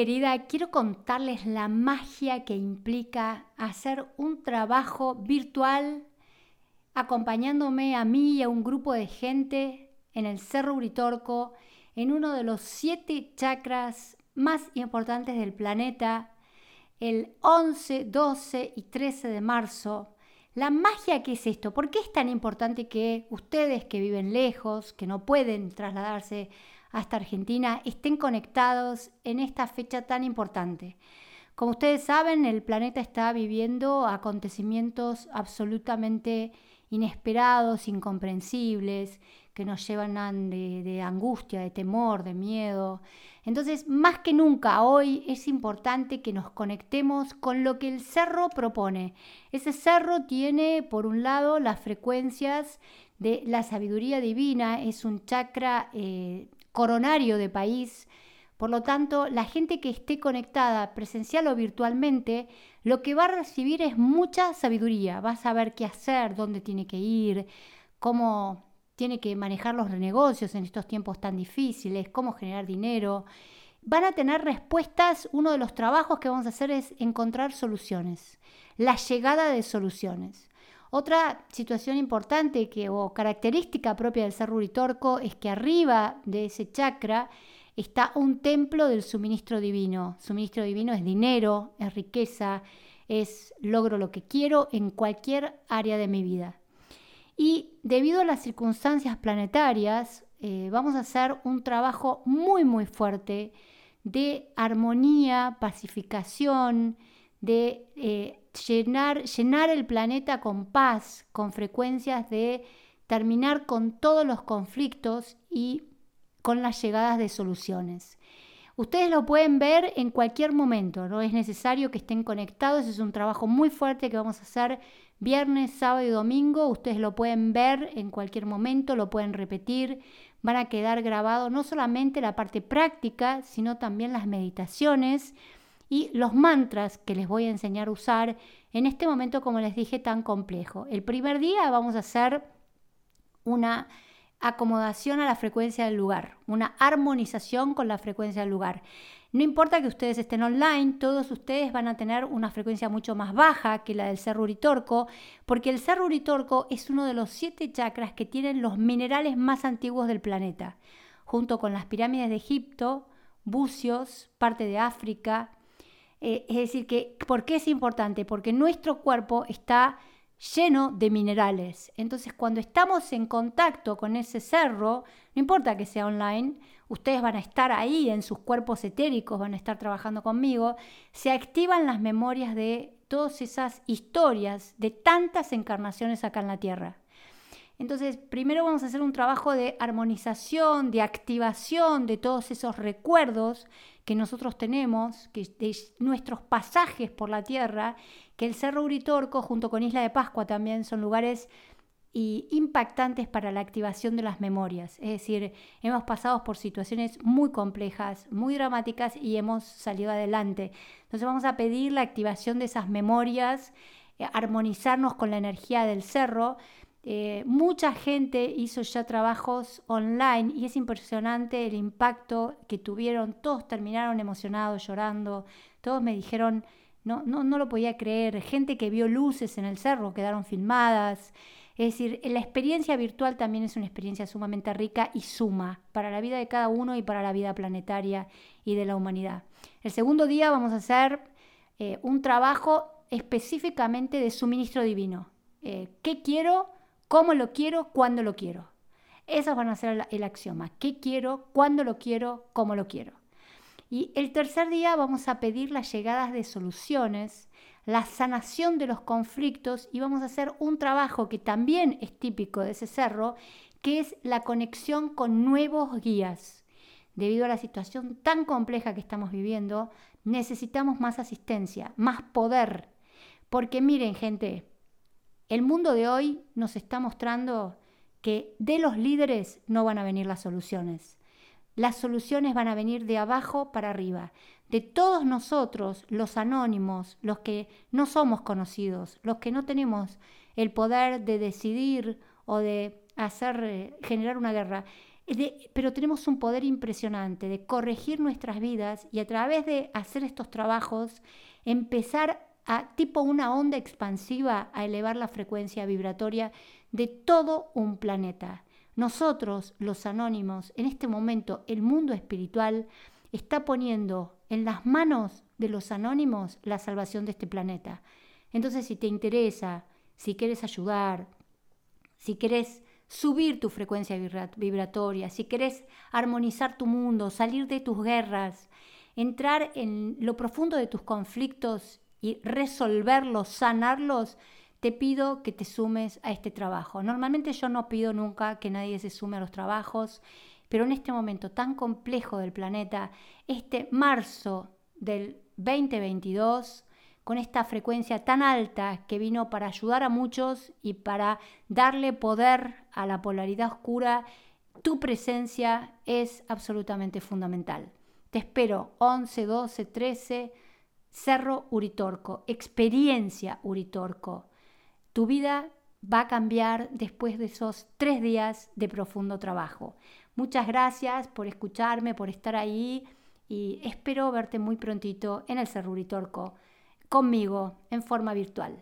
querida, quiero contarles la magia que implica hacer un trabajo virtual acompañándome a mí y a un grupo de gente en el Cerro Uritorco, en uno de los siete chakras más importantes del planeta, el 11, 12 y 13 de marzo. La magia que es esto, ¿por qué es tan importante que ustedes que viven lejos, que no pueden trasladarse hasta Argentina, estén conectados en esta fecha tan importante? Como ustedes saben, el planeta está viviendo acontecimientos absolutamente inesperados, incomprensibles, que nos llevan de, de, angustia, de temor, de miedo. Entonces, más que nunca hoy es importante que nos conectemos con lo que el cerro propone. Ese cerro tiene, por un lado, las frecuencias de la sabiduría divina, es un chakra eh, coronario de país, por lo tanto, la gente que esté conectada presencial o virtualmente, lo que va a recibir es mucha sabiduría. Va a saber qué hacer, dónde tiene que ir, cómo tiene que manejar los negocios en estos tiempos tan difíciles, cómo generar dinero. Van a tener respuestas. Uno de los trabajos que vamos a hacer es encontrar soluciones, la llegada de soluciones. Otra situación importante que, o característica propia del ser ruritorco es que arriba de ese chakra está un templo del suministro divino. Suministro divino es dinero, es riqueza, es logro lo que quiero en cualquier área de mi vida. Y debido a las circunstancias planetarias, eh, vamos a hacer un trabajo muy, muy fuerte de armonía, pacificación, de eh, llenar, llenar el planeta con paz, con frecuencias de terminar con todos los conflictos y con las llegadas de soluciones. Ustedes lo pueden ver en cualquier momento, no es necesario que estén conectados, es un trabajo muy fuerte que vamos a hacer viernes, sábado y domingo, ustedes lo pueden ver en cualquier momento, lo pueden repetir, van a quedar grabados no solamente la parte práctica, sino también las meditaciones y los mantras que les voy a enseñar a usar en este momento, como les dije, tan complejo. El primer día vamos a hacer una acomodación a la frecuencia del lugar, una armonización con la frecuencia del lugar. No importa que ustedes estén online, todos ustedes van a tener una frecuencia mucho más baja que la del Cerro Uritorco, porque el Cerro Uritorco es uno de los siete chakras que tienen los minerales más antiguos del planeta, junto con las pirámides de Egipto, bucios, parte de África. Eh, es decir, que ¿por qué es importante? Porque nuestro cuerpo está lleno de minerales. Entonces, cuando estamos en contacto con ese cerro, no importa que sea online, ustedes van a estar ahí en sus cuerpos etéricos, van a estar trabajando conmigo, se activan las memorias de todas esas historias de tantas encarnaciones acá en la Tierra. Entonces, primero vamos a hacer un trabajo de armonización, de activación de todos esos recuerdos que nosotros tenemos, que de nuestros pasajes por la tierra, que el Cerro Uritorco junto con Isla de Pascua también son lugares impactantes para la activación de las memorias. Es decir, hemos pasado por situaciones muy complejas, muy dramáticas y hemos salido adelante. Entonces vamos a pedir la activación de esas memorias, eh, armonizarnos con la energía del cerro eh, mucha gente hizo ya trabajos online y es impresionante el impacto que tuvieron. Todos terminaron emocionados, llorando. Todos me dijeron, no, no, no lo podía creer. Gente que vio luces en el cerro quedaron filmadas. Es decir, la experiencia virtual también es una experiencia sumamente rica y suma para la vida de cada uno y para la vida planetaria y de la humanidad. El segundo día vamos a hacer eh, un trabajo específicamente de suministro divino. Eh, ¿Qué quiero? Cómo lo quiero, cuándo lo quiero. Esos van a ser el, axioma. ¿Qué quiero? ¿Cuándo lo quiero? ¿Cómo lo quiero? Y el tercer día vamos a pedir las llegadas de soluciones, la sanación de los conflictos y vamos a hacer un trabajo que también es típico de ese cerro, que es la conexión con nuevos guías. Debido a la situación tan compleja que estamos viviendo, necesitamos más asistencia, más poder. Porque miren, gente, el mundo de hoy nos está mostrando que de los líderes no van a venir las soluciones. Las soluciones van a venir de abajo para arriba. De todos nosotros, los anónimos, los que no somos conocidos, los que no tenemos el poder de decidir o de hacer eh, generar una guerra, pero tenemos un poder impresionante de corregir nuestras vidas y a través de hacer estos trabajos empezar a tipo una onda expansiva a elevar la frecuencia vibratoria de todo un planeta. Nosotros, los anónimos, en este momento el mundo espiritual está poniendo en las manos de los anónimos la salvación de este planeta. Entonces, si te interesa, si quieres ayudar, si quieres subir tu frecuencia vibratoria, si quieres armonizar tu mundo, salir de tus guerras, entrar en lo profundo de tus conflictos y resolverlos, sanarlos, te pido que te sumes a este trabajo. Normalmente yo no pido nunca que nadie se sume a los trabajos, pero en este momento tan complejo del planeta, este marzo del 2022, con esta frecuencia tan alta que vino para ayudar a muchos y para darle poder a la polaridad oscura, tu presencia es absolutamente fundamental. Te espero 11, 12, 13, Cerro Uritorco, experiencia Uritorco. Tu vida va a cambiar después de esos tres días de profundo trabajo. Muchas gracias por escucharme, por estar ahí y espero verte muy prontito en el Cerro Uritorco conmigo en forma virtual.